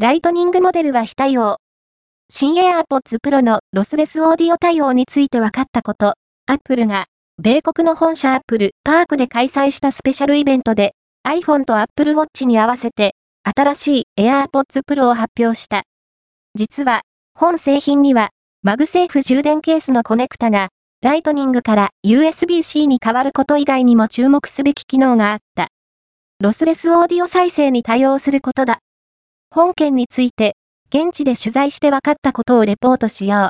Lightning モデルは非対応。新 AirPods Pro のロスレスオーディオ対応について分かったこと、Apple が、米国の本社 Apple パークで開催したスペシャルイベントで、iPhone と Apple Watch に合わせて、新しい AirPods Pro を発表した。実は、本製品には、 MagSafe 充電ケースのコネクタが、 Lightning から USB-C に変わること以外にも注目すべき機能があった。ロスレスオーディオ再生に対応することだ。本件について、現地で取材して分かったことをレポートしよう。